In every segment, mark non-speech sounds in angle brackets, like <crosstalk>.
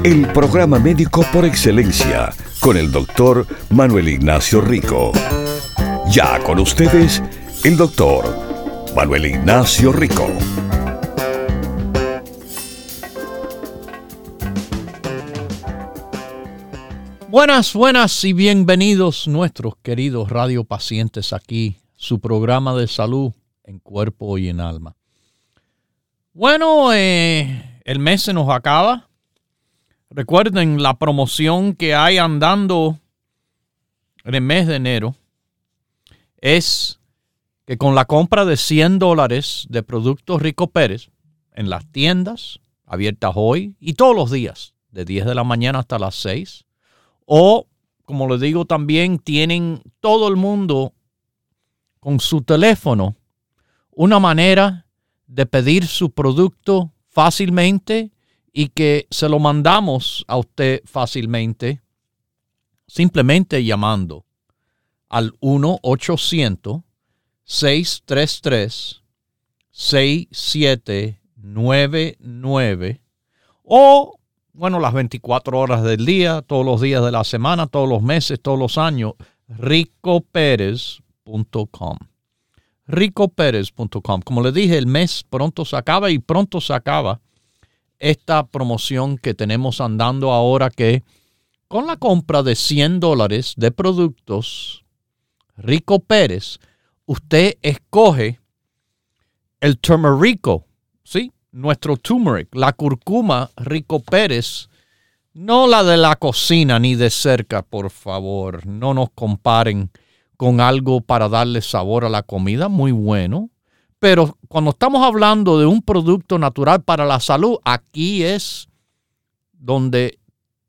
El programa médico por excelencia con el doctor Manuel Ignacio Rico. Ya con ustedes, el doctor Manuel Ignacio Rico. Buenas, buenas y bienvenidos nuestros queridos radiopacientes aquí, su programa de salud en cuerpo y en alma. Bueno, eh, el mes se nos acaba Recuerden la promoción que hay andando en el mes de enero. Es que con la compra de 100 dólares de productos Rico Pérez en las tiendas abiertas hoy y todos los días, de 10 de la mañana hasta las 6, o como les digo también, tienen todo el mundo con su teléfono una manera de pedir su producto fácilmente y que se lo mandamos a usted fácilmente simplemente llamando al 1-800-633-6799 o, bueno, las 24 horas del día, todos los días de la semana, todos los meses, todos los años, ricoperez.com. ricoperez.com. Como le dije, el mes pronto se acaba y pronto se acaba esta promoción que tenemos andando ahora que con la compra de 100 dólares de productos Rico Pérez, usted escoge el turmerico, ¿sí? Nuestro turmeric, la curcuma Rico Pérez, no la de la cocina ni de cerca, por favor. No nos comparen con algo para darle sabor a la comida, muy bueno. Pero cuando estamos hablando de un producto natural para la salud, aquí es donde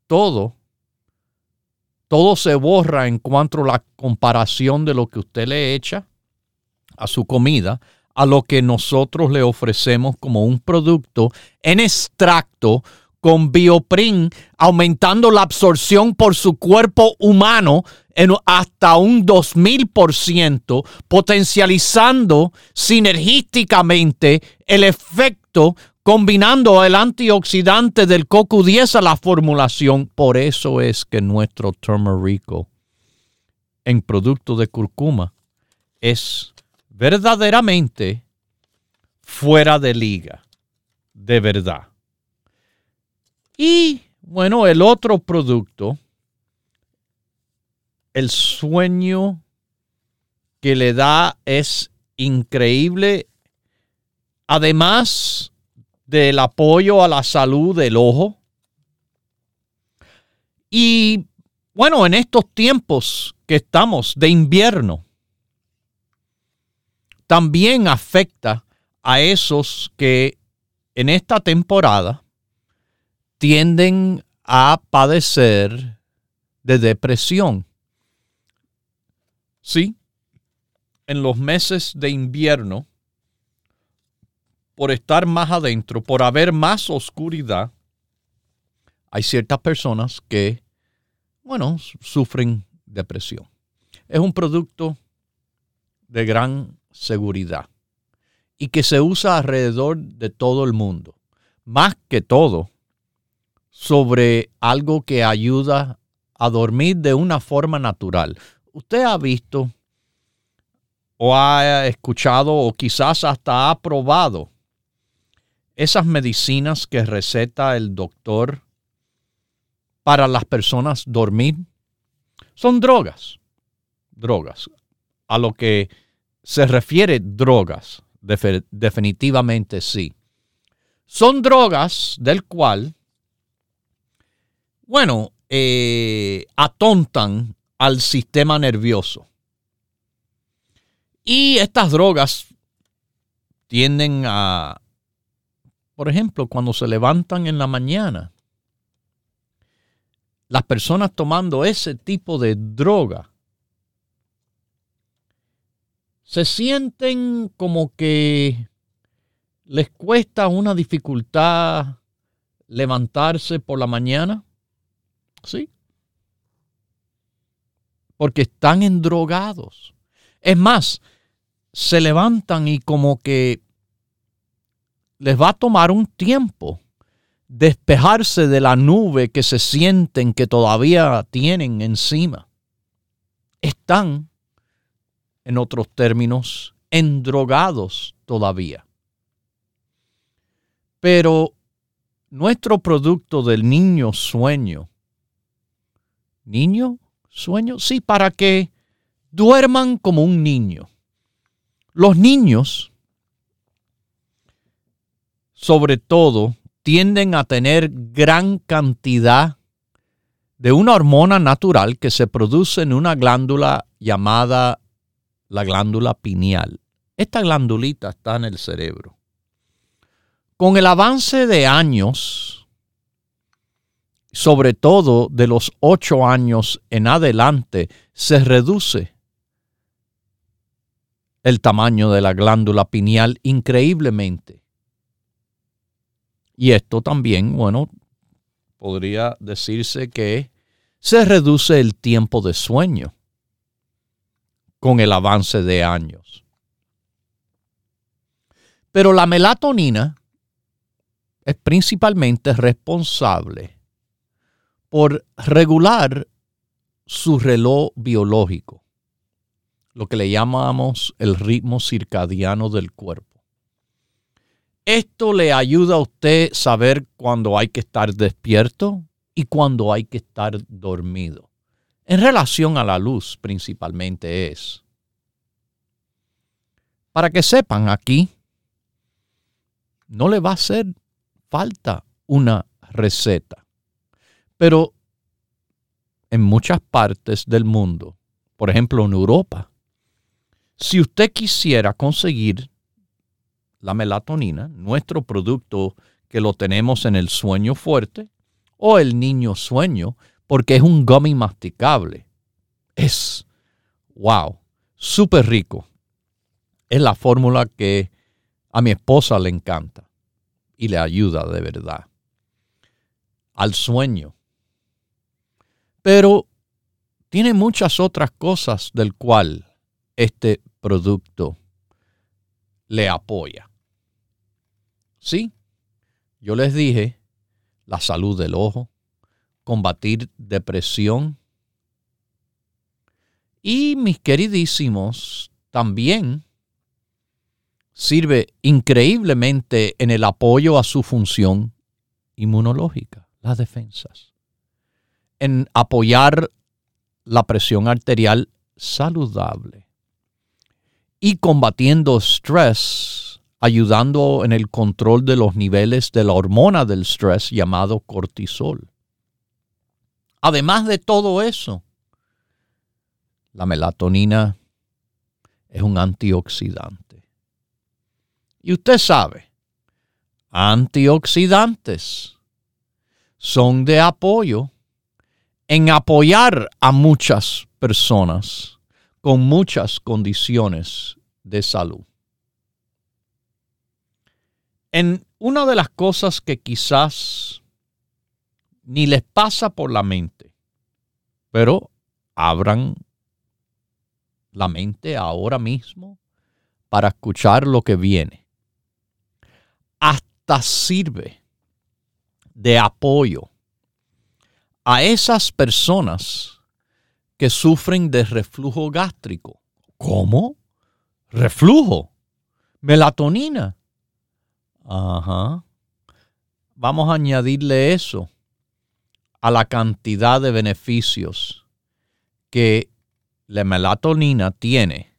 todo, todo se borra en cuanto a la comparación de lo que usted le echa a su comida a lo que nosotros le ofrecemos como un producto en extracto con bioprin, aumentando la absorción por su cuerpo humano en hasta un 2000%, potencializando sinergísticamente el efecto combinando el antioxidante del CoQ10 a la formulación. Por eso es que nuestro turmerico en producto de curcuma es verdaderamente fuera de liga, de verdad. Y bueno, el otro producto, el sueño que le da es increíble. Además del apoyo a la salud del ojo. Y bueno, en estos tiempos que estamos de invierno, también afecta a esos que en esta temporada tienden a padecer de depresión. Sí, en los meses de invierno, por estar más adentro, por haber más oscuridad, hay ciertas personas que, bueno, sufren depresión. Es un producto de gran seguridad y que se usa alrededor de todo el mundo. Más que todo, sobre algo que ayuda a dormir de una forma natural. Usted ha visto o ha escuchado o quizás hasta ha probado esas medicinas que receta el doctor para las personas dormir. Son drogas, drogas. A lo que se refiere drogas, definitivamente sí. Son drogas del cual bueno, eh, atontan al sistema nervioso. Y estas drogas tienden a, por ejemplo, cuando se levantan en la mañana, las personas tomando ese tipo de droga se sienten como que les cuesta una dificultad levantarse por la mañana. Sí. Porque están endrogados. Es más, se levantan y como que les va a tomar un tiempo despejarse de la nube que se sienten que todavía tienen encima. Están, en otros términos, endrogados todavía. Pero nuestro producto del niño sueño, niño sueño, sí, para que duerman como un niño. Los niños, sobre todo, tienden a tener gran cantidad de una hormona natural que se produce en una glándula llamada la glándula pineal. Esta glandulita está en el cerebro. Con el avance de años, sobre todo de los ocho años en adelante, se reduce el tamaño de la glándula pineal increíblemente. Y esto también, bueno, podría decirse que se reduce el tiempo de sueño con el avance de años. Pero la melatonina es principalmente responsable por regular su reloj biológico, lo que le llamamos el ritmo circadiano del cuerpo. Esto le ayuda a usted saber cuándo hay que estar despierto y cuándo hay que estar dormido. En relación a la luz principalmente es. Para que sepan aquí, no le va a hacer falta una receta. Pero en muchas partes del mundo, por ejemplo en Europa, si usted quisiera conseguir la melatonina, nuestro producto que lo tenemos en el sueño fuerte o el niño sueño, porque es un gummy masticable. Es, wow, súper rico. Es la fórmula que a mi esposa le encanta y le ayuda de verdad al sueño. Pero tiene muchas otras cosas del cual este producto le apoya. Sí, yo les dije la salud del ojo, combatir depresión. Y mis queridísimos, también sirve increíblemente en el apoyo a su función inmunológica, las defensas, en apoyar la presión arterial saludable y combatiendo estrés ayudando en el control de los niveles de la hormona del estrés llamado cortisol. Además de todo eso, la melatonina es un antioxidante. Y usted sabe, antioxidantes son de apoyo en apoyar a muchas personas con muchas condiciones de salud. En una de las cosas que quizás ni les pasa por la mente, pero abran la mente ahora mismo para escuchar lo que viene. Hasta sirve de apoyo a esas personas que sufren de reflujo gástrico. ¿Cómo? Reflujo. Melatonina. Ajá. Vamos a añadirle eso a la cantidad de beneficios que la melatonina tiene.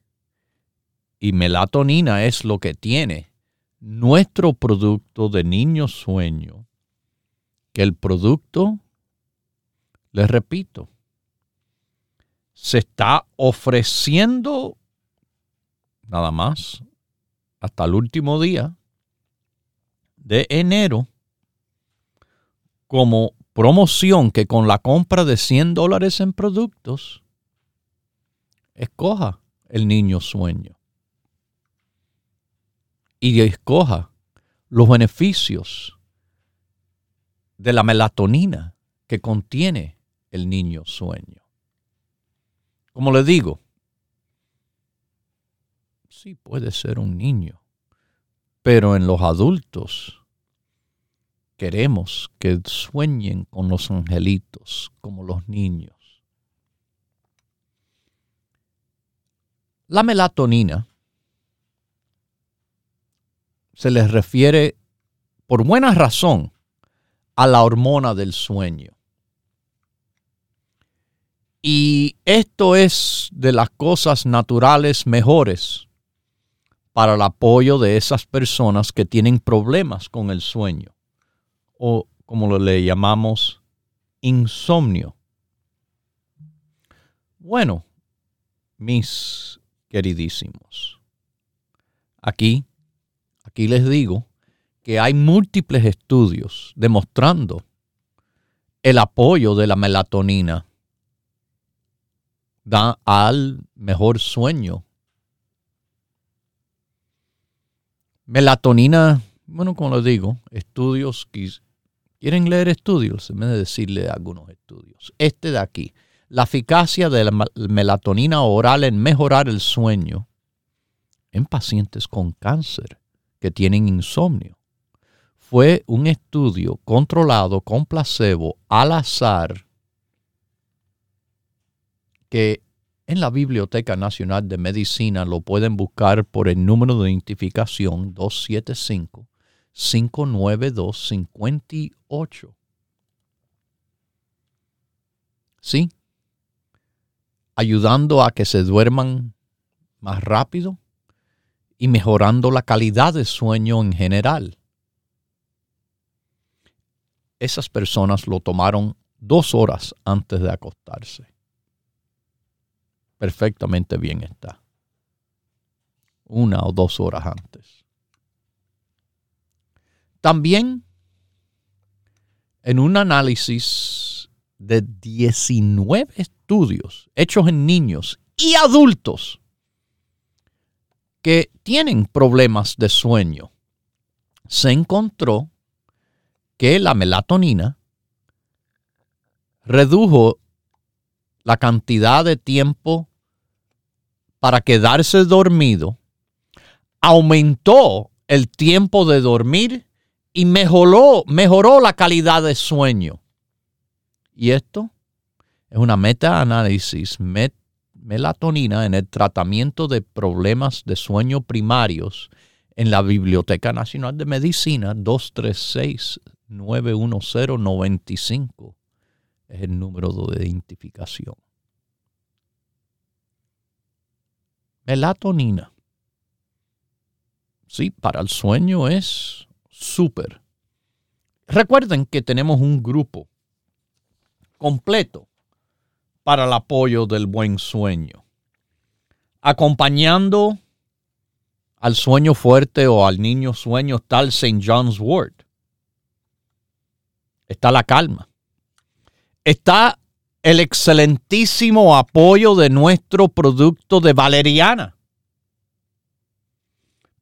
Y melatonina es lo que tiene nuestro producto de niño sueño. Que el producto, les repito, se está ofreciendo nada más hasta el último día de enero como promoción que con la compra de 100 dólares en productos, escoja el niño sueño. Y escoja los beneficios de la melatonina que contiene el niño sueño. Como le digo, sí puede ser un niño, pero en los adultos queremos que sueñen con los angelitos como los niños. La melatonina se les refiere por buena razón a la hormona del sueño. Y esto es de las cosas naturales mejores para el apoyo de esas personas que tienen problemas con el sueño o como le llamamos insomnio. Bueno, mis queridísimos, aquí, aquí les digo que hay múltiples estudios demostrando el apoyo de la melatonina da al mejor sueño. Melatonina, bueno, como lo digo, estudios, quieren leer estudios, en vez de decirle algunos estudios. Este de aquí, la eficacia de la melatonina oral en mejorar el sueño en pacientes con cáncer que tienen insomnio fue un estudio controlado con placebo al azar en la Biblioteca Nacional de Medicina lo pueden buscar por el número de identificación 275-592-58. Sí, ayudando a que se duerman más rápido y mejorando la calidad de sueño en general esas personas lo tomaron dos horas antes de acostarse. Perfectamente bien está. Una o dos horas antes. También en un análisis de 19 estudios hechos en niños y adultos que tienen problemas de sueño, se encontró que la melatonina redujo la cantidad de tiempo para quedarse dormido, aumentó el tiempo de dormir y mejoró, mejoró la calidad de sueño. Y esto es una meta-análisis melatonina en el tratamiento de problemas de sueño primarios en la Biblioteca Nacional de Medicina 236 91095 es el número de identificación. Melatonina. Sí, para el sueño es súper. Recuerden que tenemos un grupo completo para el apoyo del buen sueño. Acompañando al sueño fuerte o al niño sueño tal St. John's Wort está la calma. Está el excelentísimo apoyo de nuestro producto de valeriana.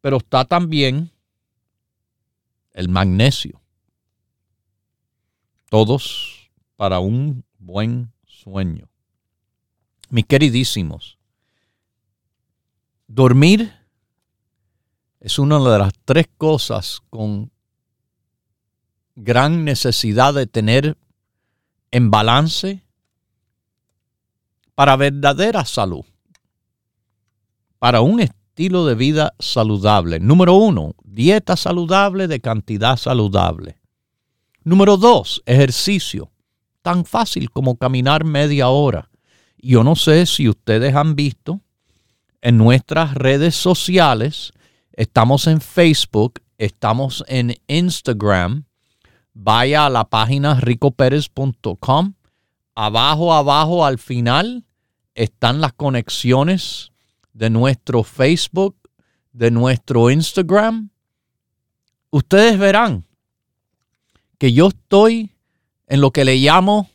Pero está también el magnesio. Todos para un buen sueño. Mis queridísimos, dormir es una de las tres cosas con gran necesidad de tener en balance para verdadera salud, para un estilo de vida saludable. Número uno, dieta saludable de cantidad saludable. Número dos, ejercicio, tan fácil como caminar media hora. Yo no sé si ustedes han visto en nuestras redes sociales, estamos en Facebook, estamos en Instagram, vaya a la página ricoperez.com. Abajo, abajo, al final están las conexiones de nuestro Facebook, de nuestro Instagram. Ustedes verán que yo estoy en lo que le llamo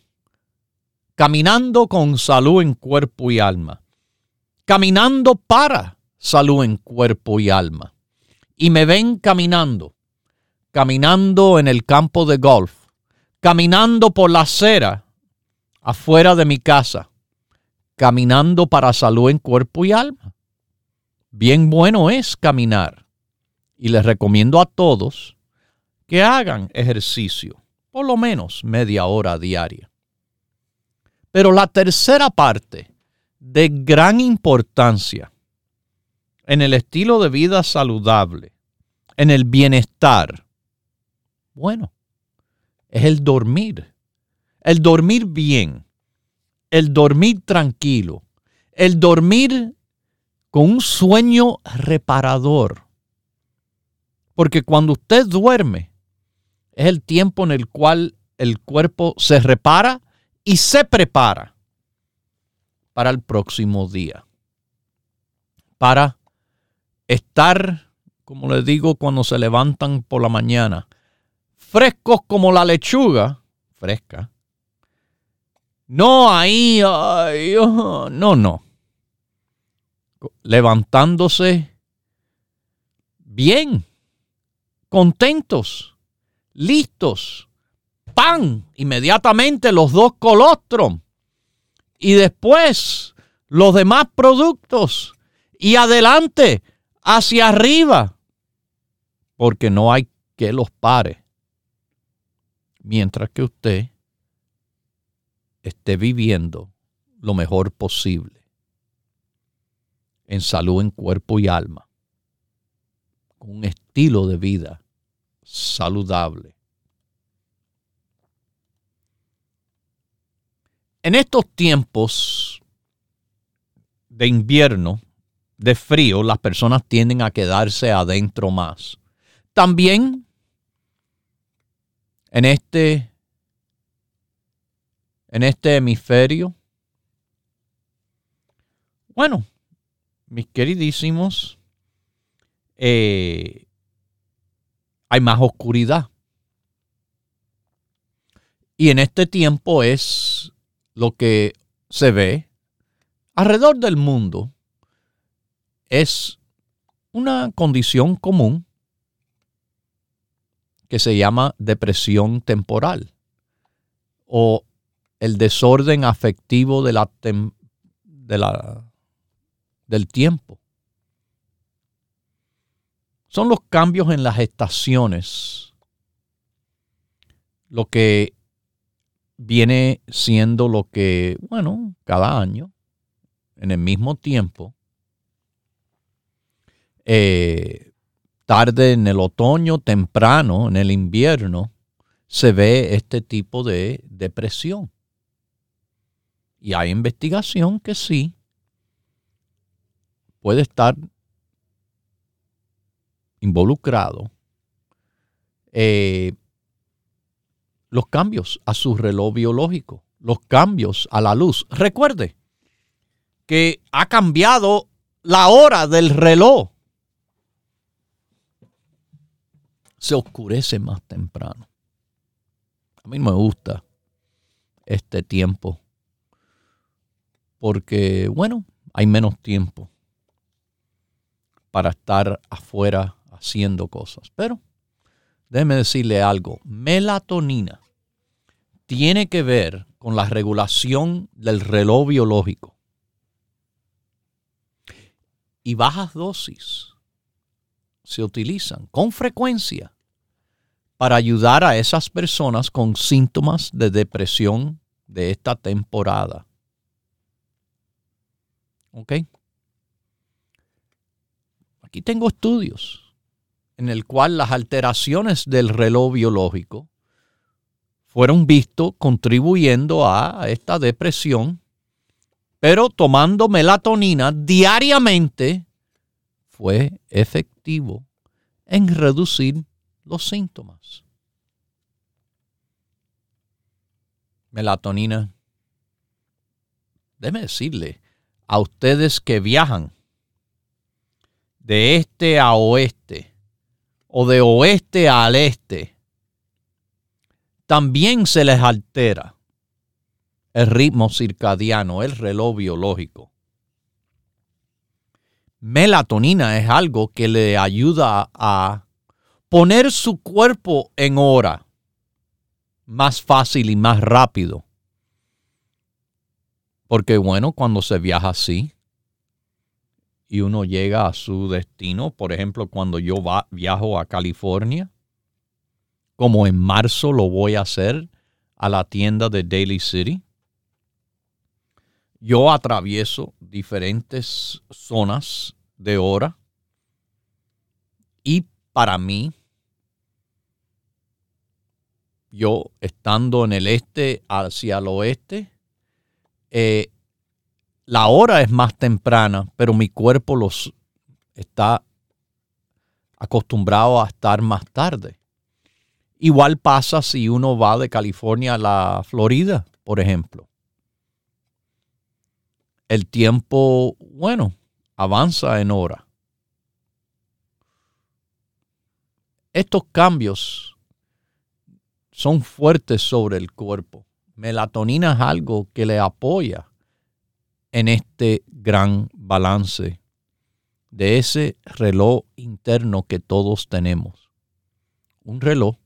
caminando con salud en cuerpo y alma, caminando para salud en cuerpo y alma. Y me ven caminando, caminando en el campo de golf, caminando por la acera afuera de mi casa, caminando para salud en cuerpo y alma. Bien bueno es caminar. Y les recomiendo a todos que hagan ejercicio, por lo menos media hora diaria. Pero la tercera parte de gran importancia en el estilo de vida saludable, en el bienestar, bueno, es el dormir. El dormir bien, el dormir tranquilo, el dormir con un sueño reparador. Porque cuando usted duerme, es el tiempo en el cual el cuerpo se repara y se prepara para el próximo día. Para estar, como les digo, cuando se levantan por la mañana, frescos como la lechuga, fresca. No ahí, oh, no, no. Levantándose bien, contentos, listos. Pan, inmediatamente los dos colostrum. Y después los demás productos. Y adelante, hacia arriba. Porque no hay que los pare mientras que usted esté viviendo lo mejor posible en salud en cuerpo y alma, con un estilo de vida saludable. En estos tiempos de invierno, de frío, las personas tienden a quedarse adentro más. También en este, en este hemisferio? Bueno, mis queridísimos, eh, hay más oscuridad. Y en este tiempo es lo que se ve alrededor del mundo. Es una condición común que se llama depresión temporal o el desorden afectivo de la, de la, del tiempo. Son los cambios en las estaciones lo que viene siendo lo que, bueno, cada año, en el mismo tiempo, eh, tarde en el otoño, temprano en el invierno, se ve este tipo de depresión. Y hay investigación que sí puede estar involucrado eh, los cambios a su reloj biológico, los cambios a la luz. Recuerde que ha cambiado la hora del reloj. Se oscurece más temprano. A mí me gusta este tiempo porque, bueno, hay menos tiempo para estar afuera haciendo cosas. Pero déjeme decirle algo, melatonina tiene que ver con la regulación del reloj biológico. Y bajas dosis se utilizan con frecuencia para ayudar a esas personas con síntomas de depresión de esta temporada. ¿Ok? Aquí tengo estudios en el cual las alteraciones del reloj biológico fueron vistos contribuyendo a esta depresión, pero tomando melatonina diariamente fue efectivo en reducir los síntomas. Melatonina. Déjeme decirle a ustedes que viajan de este a oeste o de oeste al este, también se les altera el ritmo circadiano, el reloj biológico. Melatonina es algo que le ayuda a poner su cuerpo en hora más fácil y más rápido. Porque bueno, cuando se viaja así y uno llega a su destino, por ejemplo, cuando yo viajo a California, como en marzo lo voy a hacer a la tienda de Daily City, yo atravieso diferentes zonas de hora y para mí, yo estando en el este hacia el oeste, eh, la hora es más temprana, pero mi cuerpo los está acostumbrado a estar más tarde. Igual pasa si uno va de California a la Florida, por ejemplo. El tiempo, bueno, avanza en hora. Estos cambios son fuertes sobre el cuerpo. Melatonina es algo que le apoya en este gran balance de ese reloj interno que todos tenemos. Un reloj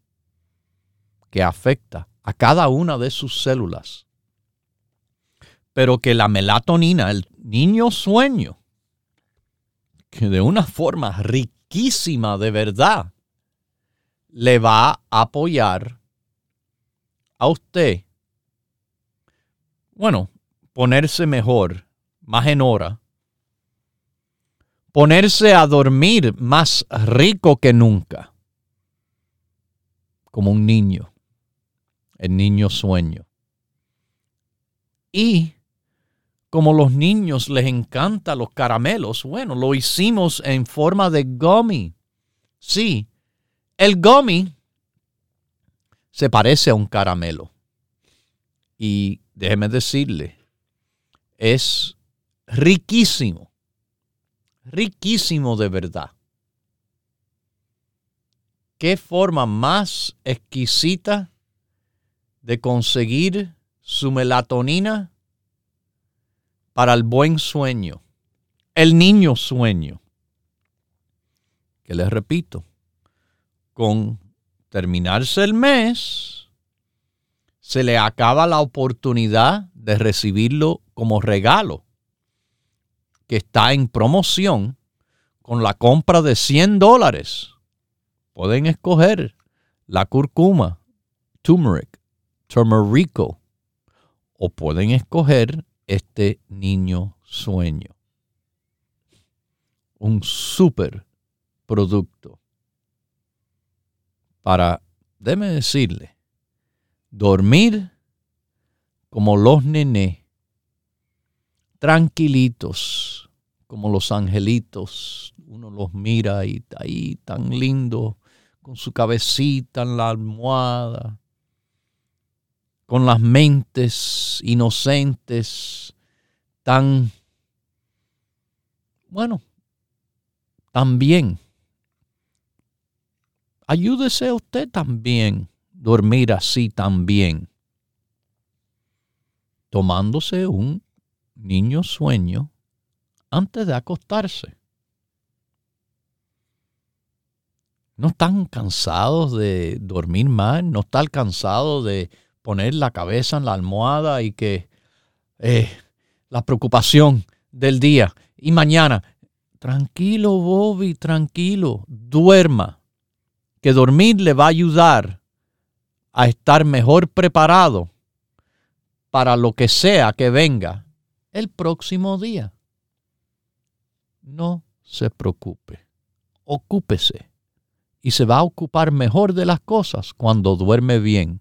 que afecta a cada una de sus células. Pero que la melatonina, el niño sueño, que de una forma riquísima de verdad le va a apoyar a usted, bueno, ponerse mejor, más en hora, ponerse a dormir más rico que nunca, como un niño, el niño sueño. Y como los niños les encantan los caramelos, bueno, lo hicimos en forma de gummy. Sí, el gummy se parece a un caramelo. Y déjeme decirle, es riquísimo, riquísimo de verdad. ¿Qué forma más exquisita de conseguir su melatonina para el buen sueño, el niño sueño. Que les repito, con terminarse el mes, se le acaba la oportunidad de recibirlo como regalo, que está en promoción con la compra de 100 dólares. Pueden escoger la curcuma, turmeric, turmerico, o pueden escoger este niño sueño. Un super producto para, déme decirle, dormir como los nené, tranquilitos, como los angelitos. Uno los mira y ahí tan lindo, con su cabecita en la almohada, con las mentes inocentes tan, bueno, también. Ayúdese usted también dormir así también, tomándose un niño sueño antes de acostarse. ¿No están cansados de dormir mal? ¿No están cansados de poner la cabeza en la almohada y que eh, la preocupación del día y mañana, tranquilo Bobby, tranquilo, duerma, que dormir le va a ayudar a estar mejor preparado para lo que sea que venga el próximo día. No se preocupe, ocúpese y se va a ocupar mejor de las cosas cuando duerme bien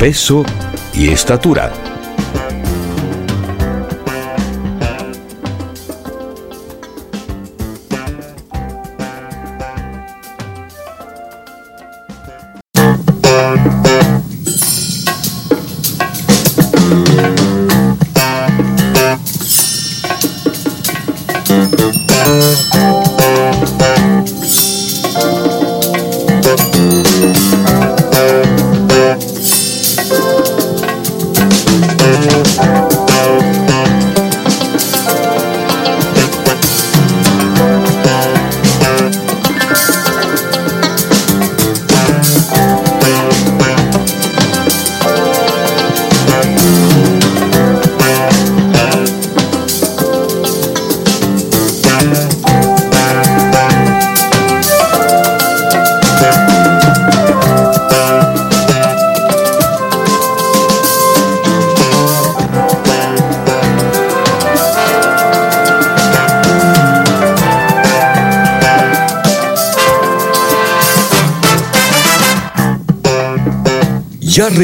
peso y estatura.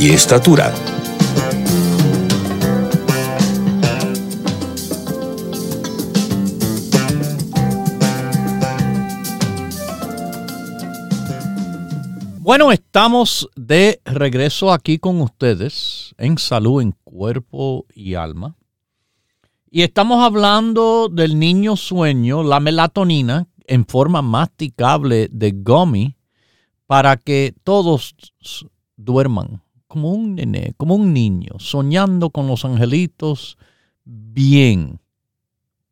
y estatura. Bueno, estamos de regreso aquí con ustedes en salud en cuerpo y alma. Y estamos hablando del niño sueño, la melatonina en forma masticable de gummy para que todos duerman como un nene, como un niño, soñando con los angelitos bien,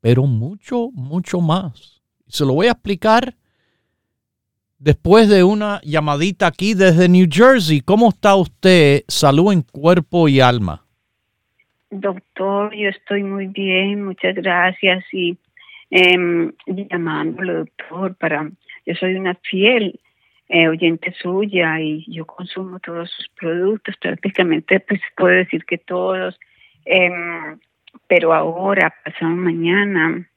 pero mucho, mucho más. Se lo voy a explicar después de una llamadita aquí desde New Jersey. ¿Cómo está usted? Salud en cuerpo y alma. Doctor, yo estoy muy bien, muchas gracias. Y eh, llamándolo, doctor, para. Yo soy una fiel eh, oyente suya y yo consumo todos sus productos, prácticamente, pues puedo decir que todos. Em, pero ahora, pasado mañana,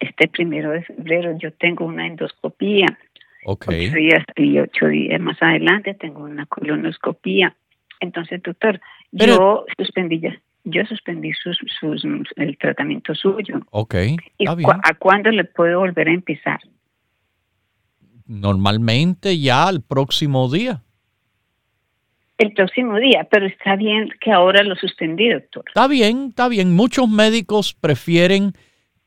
este primero de febrero, yo tengo una endoscopía Ok. ocho días y ocho días más adelante tengo una colonoscopía. Entonces, doctor, Pero- yo suspendí ya, yo suspendí sus, sus, el tratamiento suyo. Ok, ¿Y está cu- bien. a cuándo le puedo volver a empezar? Normalmente ya el próximo día. El próximo día, pero está bien que ahora lo suspendí, doctor. Está bien, está bien. Muchos médicos prefieren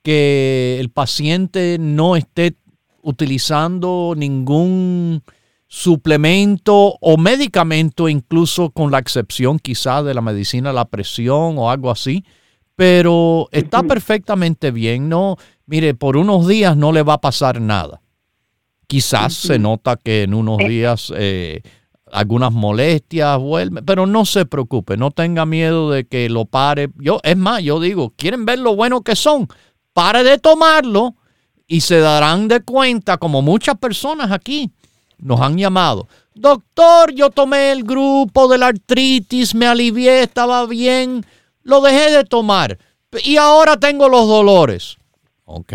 que el paciente no esté utilizando ningún suplemento o medicamento, incluso con la excepción quizás de la medicina, la presión o algo así, pero está perfectamente bien. No, mire, por unos días no le va a pasar nada. Quizás se nota que en unos Eh. días eh, algunas molestias vuelven, pero no se preocupe, no tenga miedo de que lo pare. Yo, es más, yo digo, ¿quieren ver lo bueno que son? Pare de tomarlo y se darán de cuenta, como muchas personas aquí nos han llamado. Doctor, yo tomé el grupo de la artritis, me alivié, estaba bien, lo dejé de tomar y ahora tengo los dolores. Ok,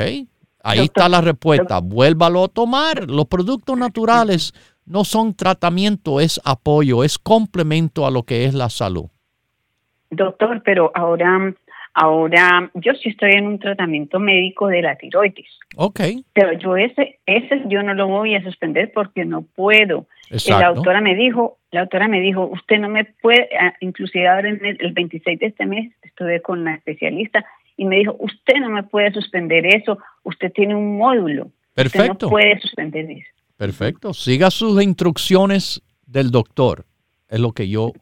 ahí está la respuesta. Vuélvalo a tomar. Los productos naturales no son tratamiento, es apoyo, es complemento a lo que es la salud. Doctor, pero ahora, ahora yo sí estoy en un tratamiento médico de la tiroides, Ok, pero yo ese, ese yo no lo voy a suspender porque no puedo. Y la exacto. doctora me dijo, la doctora me dijo, usted no me puede, ah, inclusive ahora en el, el 26 de este mes estuve con la especialista y me dijo, usted no me puede suspender eso, usted tiene un módulo, usted Perfecto. no puede suspender eso. Perfecto. Siga sus instrucciones del doctor. Es lo que yo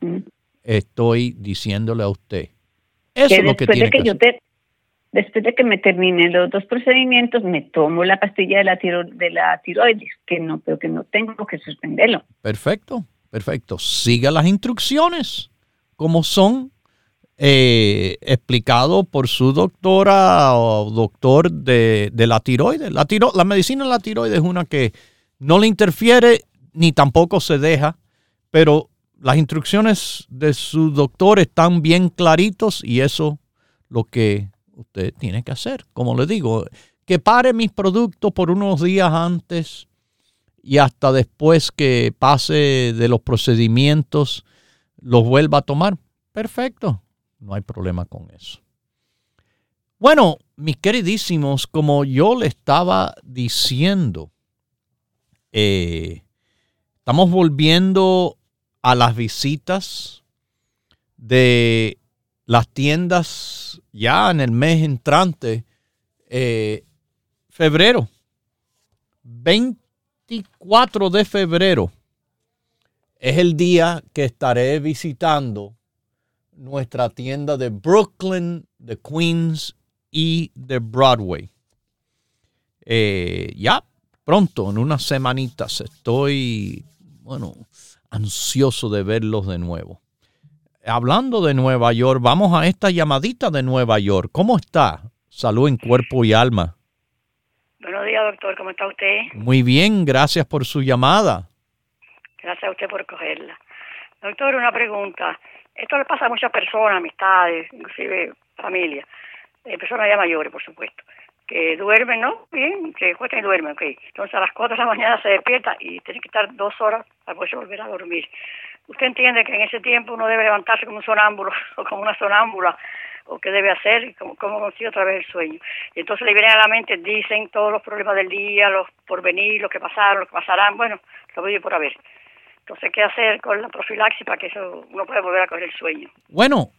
estoy diciéndole a usted. Eso que es lo que tiene de que, que yo te, después de que me termine los dos procedimientos, me tomo la pastilla de la tiro, de la tiroides, que no, pero que no tengo que suspenderlo. Perfecto, perfecto. Siga las instrucciones como son eh, explicado por su doctora o doctor de, la tiroides. La, tiro- la medicina de la tiroides es una que no le interfiere ni tampoco se deja, pero las instrucciones de su doctor están bien claritos y eso lo que usted tiene que hacer. Como le digo, que pare mis productos por unos días antes y hasta después que pase de los procedimientos los vuelva a tomar. Perfecto, no hay problema con eso. Bueno, mis queridísimos, como yo le estaba diciendo, eh, estamos volviendo a las visitas de las tiendas ya en el mes entrante, eh, febrero, 24 de febrero es el día que estaré visitando nuestra tienda de Brooklyn, de Queens y de Broadway. Eh, ya pronto, en unas semanitas, estoy, bueno, ansioso de verlos de nuevo. Hablando de Nueva York, vamos a esta llamadita de Nueva York. ¿Cómo está? Salud en cuerpo y alma. Buenos días, doctor. ¿Cómo está usted? Muy bien, gracias por su llamada. Gracias a usted por cogerla. Doctor, una pregunta. Esto le pasa a muchas personas, amistades, inclusive familia, eh, personas ya mayores, por supuesto, que duermen, ¿no? Bien, que cuestan y duermen, ok. Entonces a las 4 de la mañana se despierta y tiene que estar dos horas para poder volver a dormir. ¿Usted entiende que en ese tiempo uno debe levantarse como un sonámbulo <laughs> o como una sonámbula o qué debe hacer, cómo, cómo consigue otra vez el sueño. Y entonces le vienen a la mente, dicen todos los problemas del día, los por venir, los que pasaron, los que pasarán, bueno, lo voy por haber. Entonces, ¿qué hacer con la profilaxis para que eso uno pueda volver a coger el sueño? Bueno,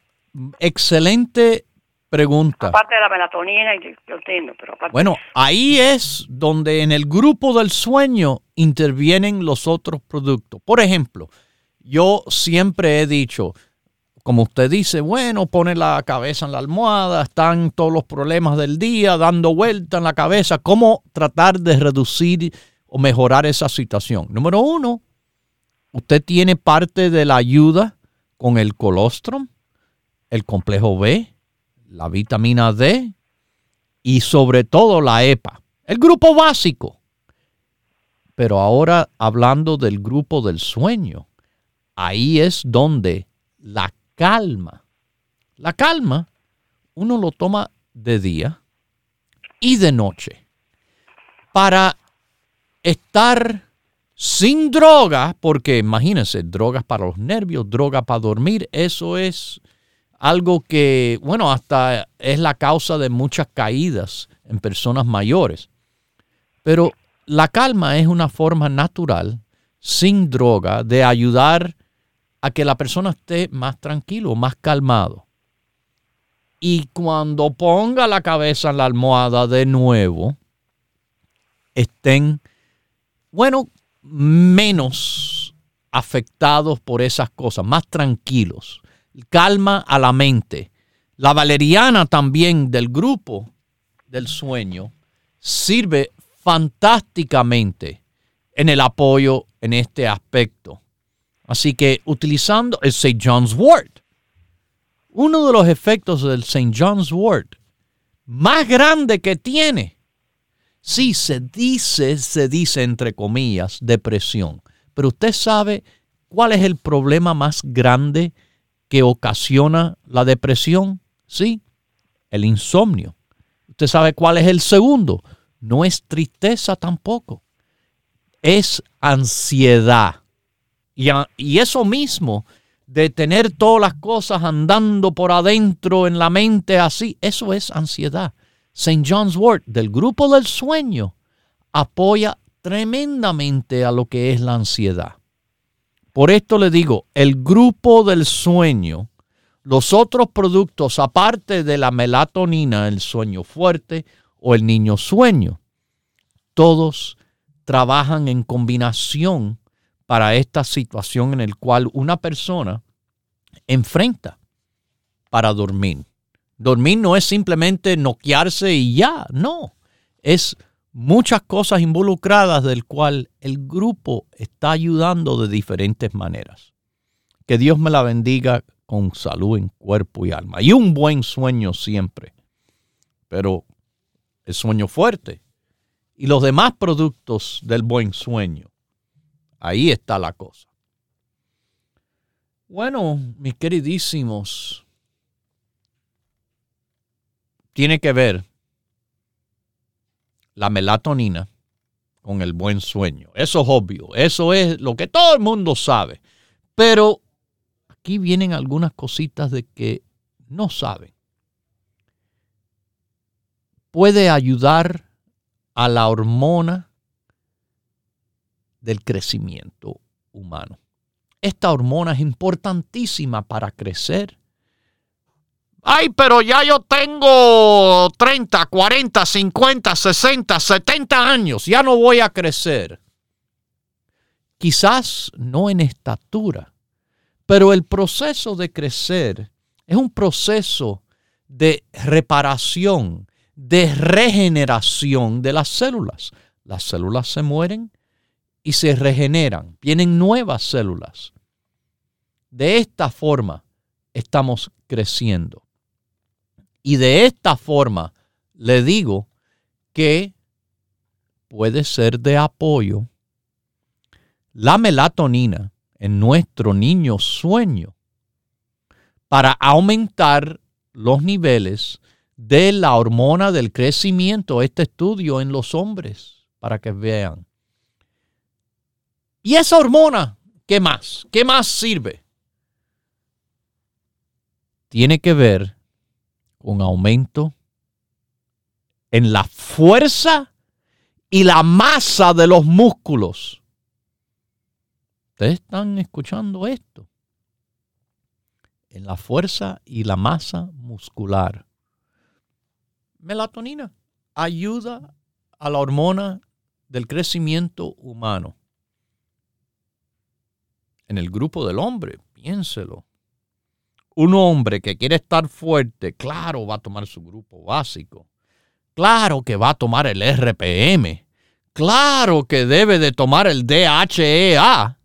excelente pregunta. Aparte de la melatonina, y yo entiendo, pero aparte Bueno, ahí es donde en el grupo del sueño intervienen los otros productos. Por ejemplo, yo siempre he dicho, como usted dice, bueno, pone la cabeza en la almohada, están todos los problemas del día dando vuelta en la cabeza. ¿Cómo tratar de reducir o mejorar esa situación? Número uno, usted tiene parte de la ayuda con el colostrum, el complejo B, la vitamina D y sobre todo la EPA, el grupo básico. Pero ahora hablando del grupo del sueño, ahí es donde la calma. La calma uno lo toma de día y de noche para estar sin droga, porque imagínense, drogas para los nervios, droga para dormir, eso es algo que, bueno, hasta es la causa de muchas caídas en personas mayores. Pero la calma es una forma natural, sin droga, de ayudar a que la persona esté más tranquilo, más calmado. Y cuando ponga la cabeza en la almohada de nuevo, estén, bueno, menos afectados por esas cosas, más tranquilos. Calma a la mente. La valeriana también del grupo del sueño sirve fantásticamente en el apoyo en este aspecto. Así que utilizando el St. John's Wort, uno de los efectos del St. John's Wort más grande que tiene, sí se dice, se dice entre comillas, depresión. Pero usted sabe cuál es el problema más grande que ocasiona la depresión? Sí, el insomnio. ¿Usted sabe cuál es el segundo? No es tristeza tampoco. Es ansiedad. Y, y eso mismo de tener todas las cosas andando por adentro en la mente así, eso es ansiedad. St. John's Wort del grupo del sueño apoya tremendamente a lo que es la ansiedad. Por esto le digo, el grupo del sueño, los otros productos, aparte de la melatonina, el sueño fuerte o el niño sueño, todos trabajan en combinación para esta situación en el cual una persona enfrenta para dormir. Dormir no es simplemente noquearse y ya, no. Es muchas cosas involucradas del cual el grupo está ayudando de diferentes maneras. Que Dios me la bendiga con salud en cuerpo y alma y un buen sueño siempre. Pero el sueño fuerte y los demás productos del buen sueño Ahí está la cosa. Bueno, mis queridísimos, tiene que ver la melatonina con el buen sueño. Eso es obvio, eso es lo que todo el mundo sabe. Pero aquí vienen algunas cositas de que no saben. Puede ayudar a la hormona del crecimiento humano. Esta hormona es importantísima para crecer. Ay, pero ya yo tengo 30, 40, 50, 60, 70 años, ya no voy a crecer. Quizás no en estatura, pero el proceso de crecer es un proceso de reparación, de regeneración de las células. Las células se mueren y se regeneran, vienen nuevas células. De esta forma estamos creciendo. Y de esta forma le digo que puede ser de apoyo la melatonina en nuestro niño sueño para aumentar los niveles de la hormona del crecimiento, este estudio en los hombres, para que vean. ¿Y esa hormona qué más? ¿Qué más sirve? Tiene que ver con aumento en la fuerza y la masa de los músculos. Ustedes están escuchando esto. En la fuerza y la masa muscular. Melatonina ayuda a la hormona del crecimiento humano. En el grupo del hombre, piénselo. Un hombre que quiere estar fuerte, claro, va a tomar su grupo básico Claro que va a tomar el RPM. Claro que debe de tomar el DHEA.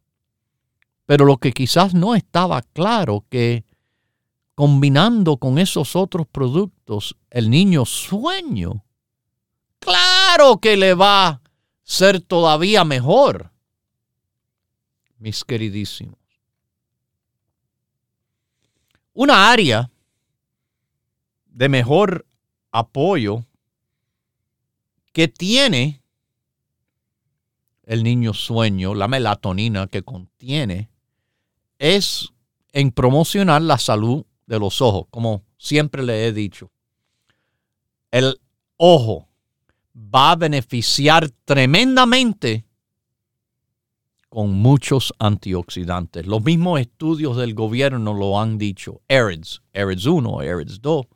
Pero lo que quizás no estaba claro que combinando con esos otros productos, el niño sueño, claro que le va a ser todavía mejor. Mis queridísimos. Una área de mejor apoyo que tiene el niño sueño, la melatonina que contiene, es en promocionar la salud de los ojos, como siempre le he dicho. El ojo va a beneficiar tremendamente con muchos antioxidantes. Los mismos estudios del gobierno lo han dicho. AREDS, AREDS 1, AREDS 2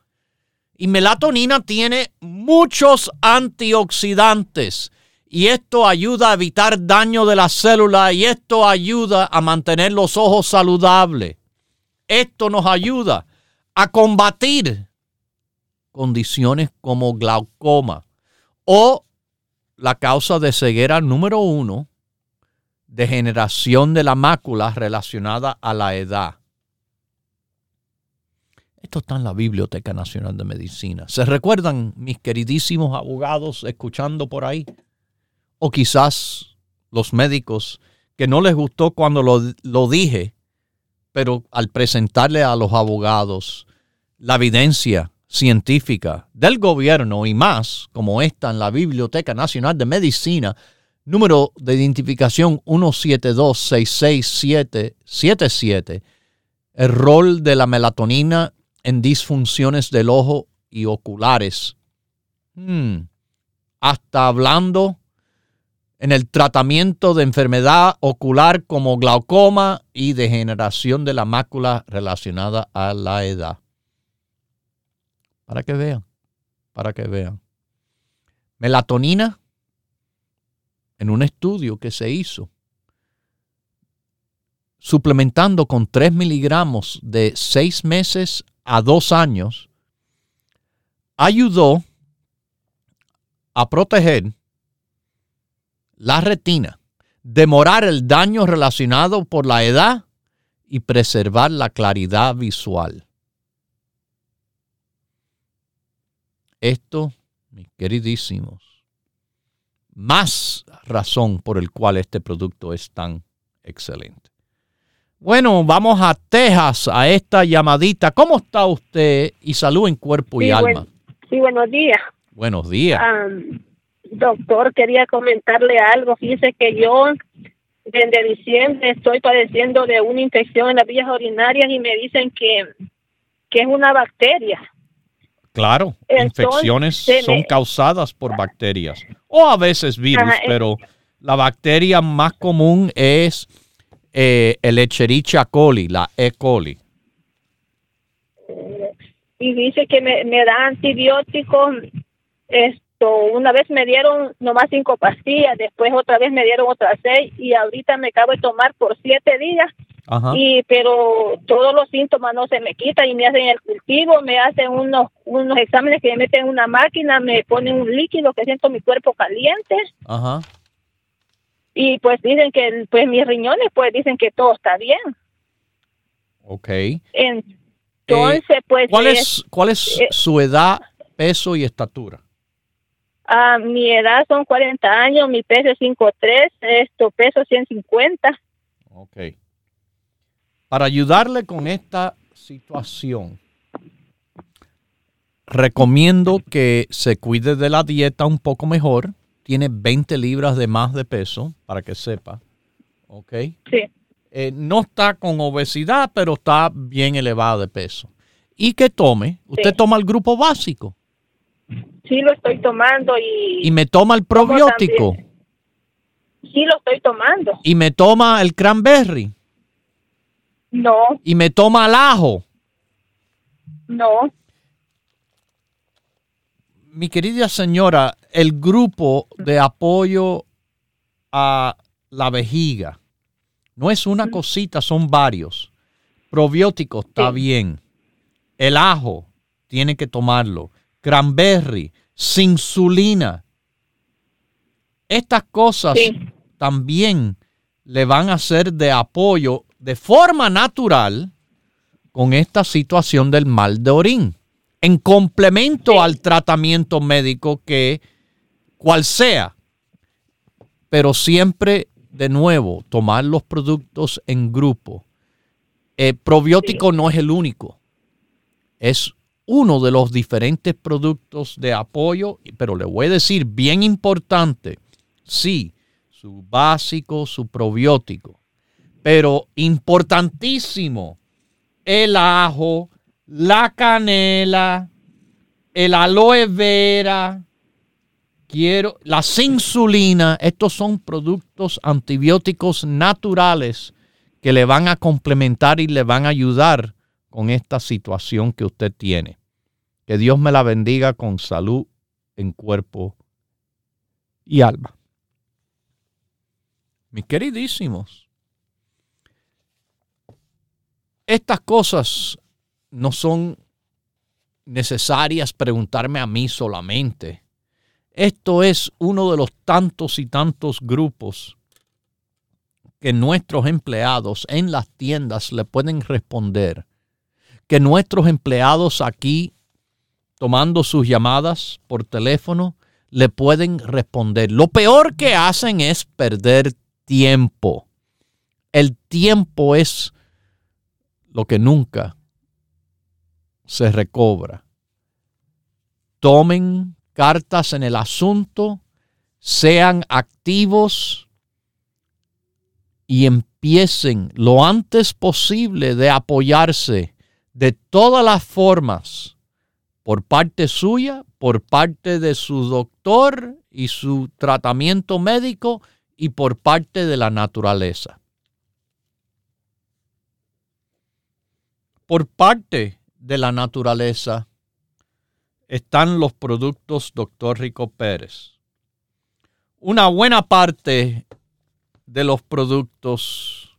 y melatonina tiene muchos antioxidantes y esto ayuda a evitar daño de las células y esto ayuda a mantener los ojos saludables. Esto nos ayuda a combatir condiciones como glaucoma o la causa de ceguera número uno, degeneración de la mácula relacionada a la edad. Esto está en la Biblioteca Nacional de Medicina. ¿Se recuerdan mis queridísimos abogados escuchando por ahí? O quizás los médicos que no les gustó cuando lo, lo dije, pero al presentarle a los abogados la evidencia científica del gobierno y más, como esta en la Biblioteca Nacional de Medicina, número de identificación 172-66777, el rol de la melatonina en disfunciones del ojo y oculares. Hmm. Hasta hablando en el tratamiento de enfermedad ocular como glaucoma y degeneración de la mácula relacionada a la edad. Para que vean, para que vean. Melatonina, en un estudio que se hizo, suplementando con 3 miligramos de 6 meses a dos años, ayudó a proteger la retina, demorar el daño relacionado por la edad y preservar la claridad visual. Esto, mis queridísimos, más razón por el cual este producto es tan excelente. Bueno, vamos a Texas, a esta llamadita. ¿Cómo está usted? Y salud en cuerpo y alma. sí, buenos días. Buenos días. doctor, quería comentarle algo. Fíjese que yo desde diciembre estoy padeciendo de una infección en las vías urinarias y me dicen que, que es una bacteria. Claro, infecciones son causadas por bacterias o a veces virus, pero la bacteria más común es eh, el Echerichia coli, la E. coli. Y dice que me, me da antibióticos. Esto, una vez me dieron nomás cinco pastillas, después otra vez me dieron otras seis y ahorita me acabo de tomar por siete días. Y pero todos los síntomas no se me quitan y me hacen el cultivo, me hacen unos unos exámenes que me meten en una máquina, me ponen un líquido que siento mi cuerpo caliente. Ajá y pues dicen que pues mis riñones pues dicen que todo está bien. Ok. Entonces, pues... ¿Cuál es, cuál es eh, su edad, peso y estatura? Ah, mi edad son 40 años, mi peso es 5'3, esto peso 150. Ok. Para ayudarle con esta situación, recomiendo que se cuide de la dieta un poco mejor. Tiene 20 libras de más de peso, para que sepa. ¿Ok? Sí. Eh, no está con obesidad, pero está bien elevada de peso. Y que tome, usted Sí. toma el grupo básico Sí lo estoy tomando y, y me toma el probiótico sí lo estoy tomando. y me toma el cranberry No, y me toma el ajo. no. Mi querida señora, el grupo de apoyo a la vejiga no es una cosita, son varios. Probióticos está Sí. bien. El ajo tiene que tomarlo. Cranberry, insulina. Estas cosas Sí. también le van a ser de apoyo de forma natural con esta situación del mal de orín, en complemento al tratamiento médico que cual sea, pero siempre de nuevo tomar los productos en grupo. El probiótico no es el único, es uno de los diferentes productos de apoyo, pero le voy a decir bien importante, sí, su básico, su probiótico, pero importantísimo, el ajo, la canela, el aloe vera, quiero, la insulina, estos son productos antibióticos naturales que le van a complementar y le van a ayudar con esta situación que usted tiene. Que Dios me la bendiga con salud en cuerpo y alma. Mis queridísimos, estas cosas no son necesarias preguntarme a mí solamente. Esto es uno de los tantos y tantos grupos que nuestros empleados en las tiendas le pueden responder. Que nuestros empleados aquí, tomando sus llamadas por teléfono, le pueden responder. Lo peor que hacen es perder tiempo. El tiempo es lo que nunca se recobra. Tomen cartas en el asunto, sean activos y empiecen lo antes posible de apoyarse de todas las formas por parte suya, por parte de su doctor y su tratamiento médico y por parte de la naturaleza. Por parte de la naturaleza están los productos Dr. Rico Pérez. Una buena parte de los productos,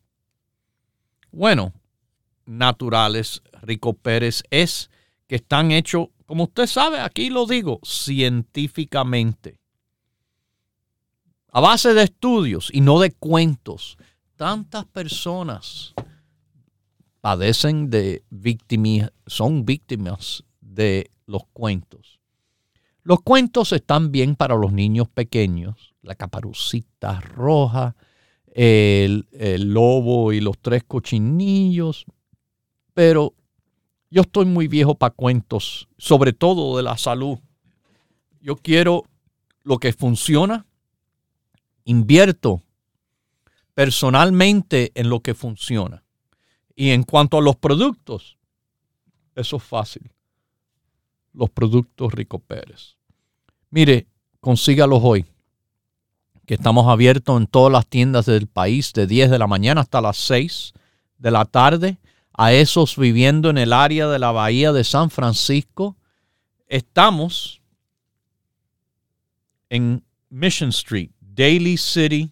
bueno, naturales, Rico Pérez, es que están hechos, como usted sabe, aquí lo digo, científicamente. A base de estudios y no de cuentos. Tantas personas padecen de víctimas, son víctimas de los cuentos. Los cuentos están bien para los niños pequeños, la caparucita roja, el, el lobo y los tres cochinillos, pero yo estoy muy viejo para cuentos, sobre todo de la salud. Yo quiero lo que funciona, invierto personalmente en lo que funciona. Y en cuanto a los productos, eso es fácil. Los productos Rico Pérez. Mire, consígalos hoy, que estamos abiertos en todas las tiendas del país de 10 de la mañana hasta las 6 de la tarde. A esos viviendo en el área de la bahía de San Francisco, estamos en Mission Street, Daly City,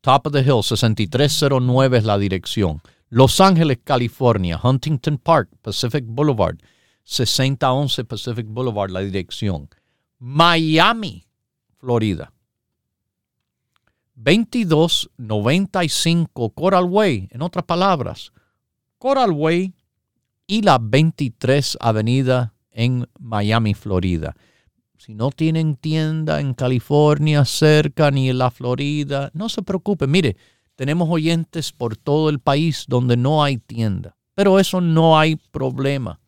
Top of the Hill, 6309 es la dirección. Los Ángeles, California, Huntington Park, Pacific Boulevard, 6011 Pacific Boulevard, la dirección. Miami, Florida. 2295 Coral Way, en otras palabras, Coral Way y la 23 Avenida en Miami, Florida. si no tienen tienda en California cerca ni en la Florida, no se preocupe. Mire, tenemos oyentes por todo el país donde no hay tienda. Pero eso no hay problema,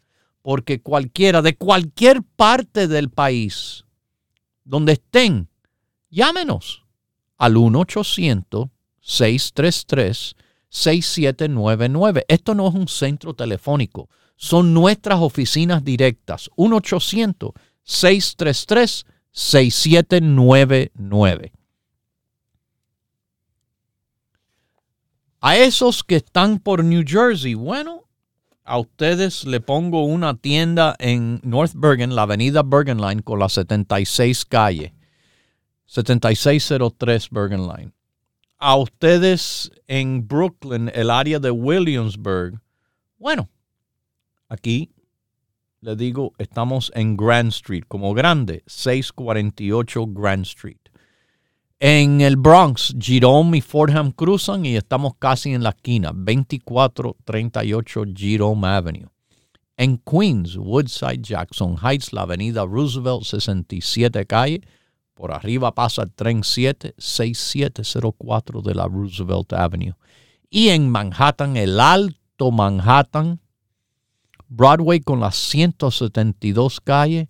porque cualquiera de cualquier parte del país donde estén, llámenos al 1-800-633-6799. Esto no es un centro telefónico, son nuestras oficinas directas. 1-800-633-6799. A esos que están por New Jersey, bueno, a ustedes le pongo una tienda en North Bergen, la avenida Bergen Line con la 76 calle. 7603 Bergen Line. A ustedes en Brooklyn, el área de Williamsburg. Bueno, aquí le digo, estamos en Grand Street, como grande, 648 Grand Street. En el Bronx, Jerome y Fordham cruzan y estamos casi en la esquina, 2438 Jerome Avenue. En Queens, Woodside, Jackson Heights, la avenida Roosevelt, 67 calle. Por arriba pasa el tren 76704 de la Roosevelt Avenue. Y en Manhattan, el Alto Manhattan, Broadway con las 172 calle,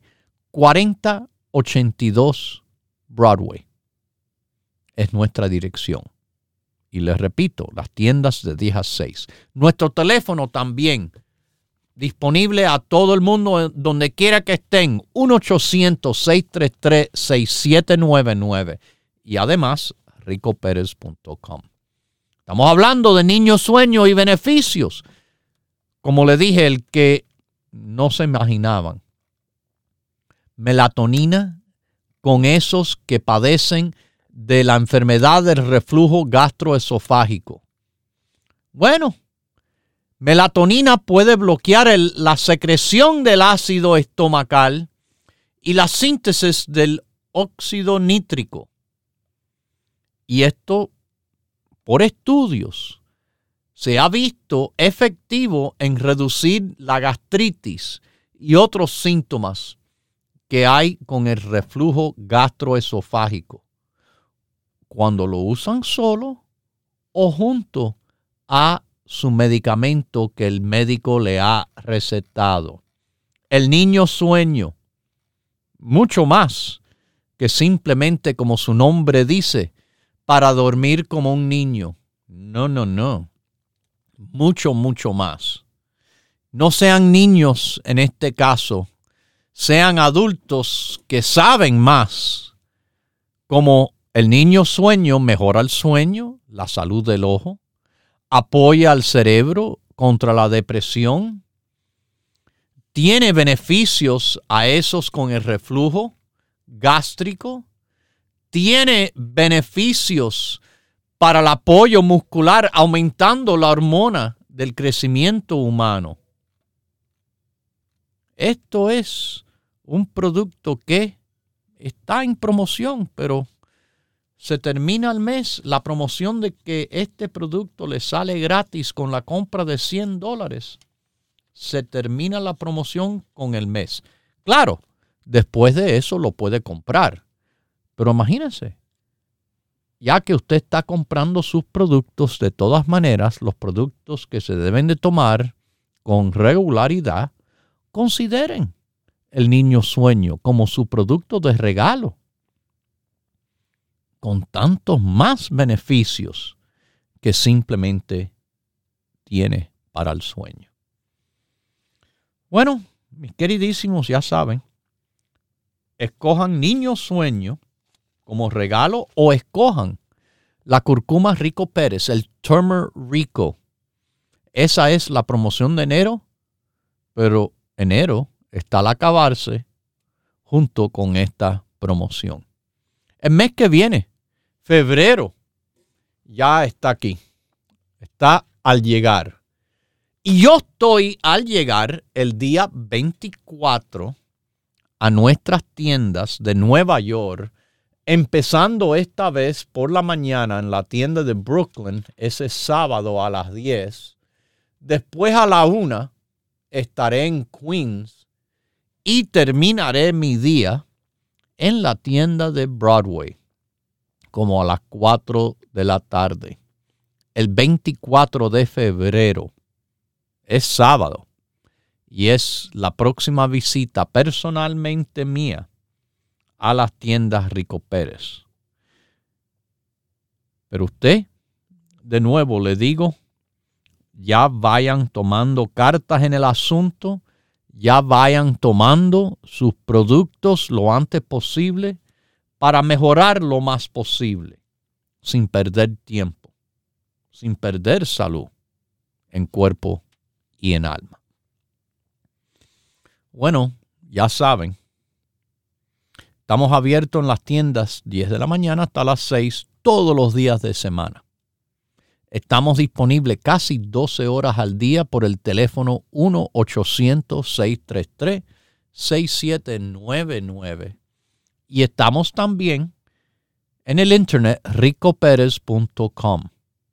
4082 Broadway es nuestra dirección. Y les repito, las tiendas de 10 a 6. Nuestro teléfono también disponible a todo el mundo donde quiera que estén. 1-800-633-6799. Y además, ricopérez.com. Estamos hablando de niños sueños y beneficios. Como le dije, el que no se imaginaban. Melatonina con esos que padecen de la enfermedad del reflujo gastroesofágico. Bueno, melatonina puede bloquear la secreción del ácido estomacal y la síntesis del óxido nítrico. Y esto, por estudios, se ha visto efectivo en reducir la gastritis y otros síntomas que hay con el reflujo gastroesofágico cuando lo usan solo o junto a su medicamento que el médico le ha recetado. El niño sueño, mucho más que simplemente como su nombre dice, para dormir como un niño. No, no, no. Mucho, mucho más. No sean niños en este caso, sean adultos que saben más, como el niño sueño mejora el sueño, la salud del ojo, apoya al cerebro contra la depresión, tiene beneficios a esos con el reflujo gástrico, tiene beneficios para el apoyo muscular, aumentando la hormona del crecimiento humano. Esto es un producto que está en promoción, pero se termina el mes, la promoción de que este producto le sale gratis con la compra de 100 dólares, se termina la promoción con el mes. Claro, después de eso lo puede comprar. Pero imagínense, ya que usted está comprando sus productos de todas maneras, los productos que se deben de tomar con regularidad, consideren el niño sueño como su producto de regalo con tantos más beneficios que simplemente tiene para el sueño. Bueno, mis queridísimos, ya saben, escojan niño sueño como regalo o escojan la curcuma Rico Pérez, el Turmer Rico. Esa es la promoción de enero, pero enero está al acabarse junto con esta promoción. El mes que viene febrero ya está aquí. Está al llegar. Y yo estoy al llegar el día 24 a nuestras tiendas de Nueva York, empezando esta vez por la mañana en la tienda de Brooklyn, ese sábado a las 10. Después a la 1 estaré en Queens y terminaré mi día en la tienda de Broadway, como a las 4 de la tarde. El 24 de febrero es sábado y es la próxima visita personalmente mía a las tiendas Rico Pérez. Pero usted, de nuevo le digo, ya vayan tomando cartas en el asunto, ya vayan tomando sus productos lo antes posible para mejorar lo más posible, sin perder tiempo, sin perder salud en cuerpo y en alma. Bueno, ya saben, estamos abiertos en las tiendas 10 de la mañana hasta las 6 todos los días de semana. Estamos disponibles casi 12 horas al día por el teléfono 1-800-633-6799. Y estamos también en el internet ricoperez.com.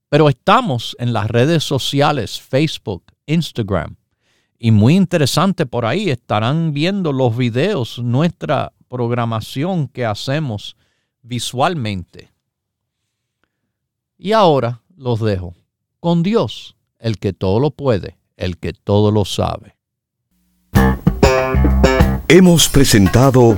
Pero estamos en las redes sociales Facebook, Instagram. Y muy interesante por ahí estarán viendo los videos, nuestra programación que hacemos visualmente. Y ahora los dejo con Dios, el que todo lo puede, el que todo lo sabe. Hemos presentado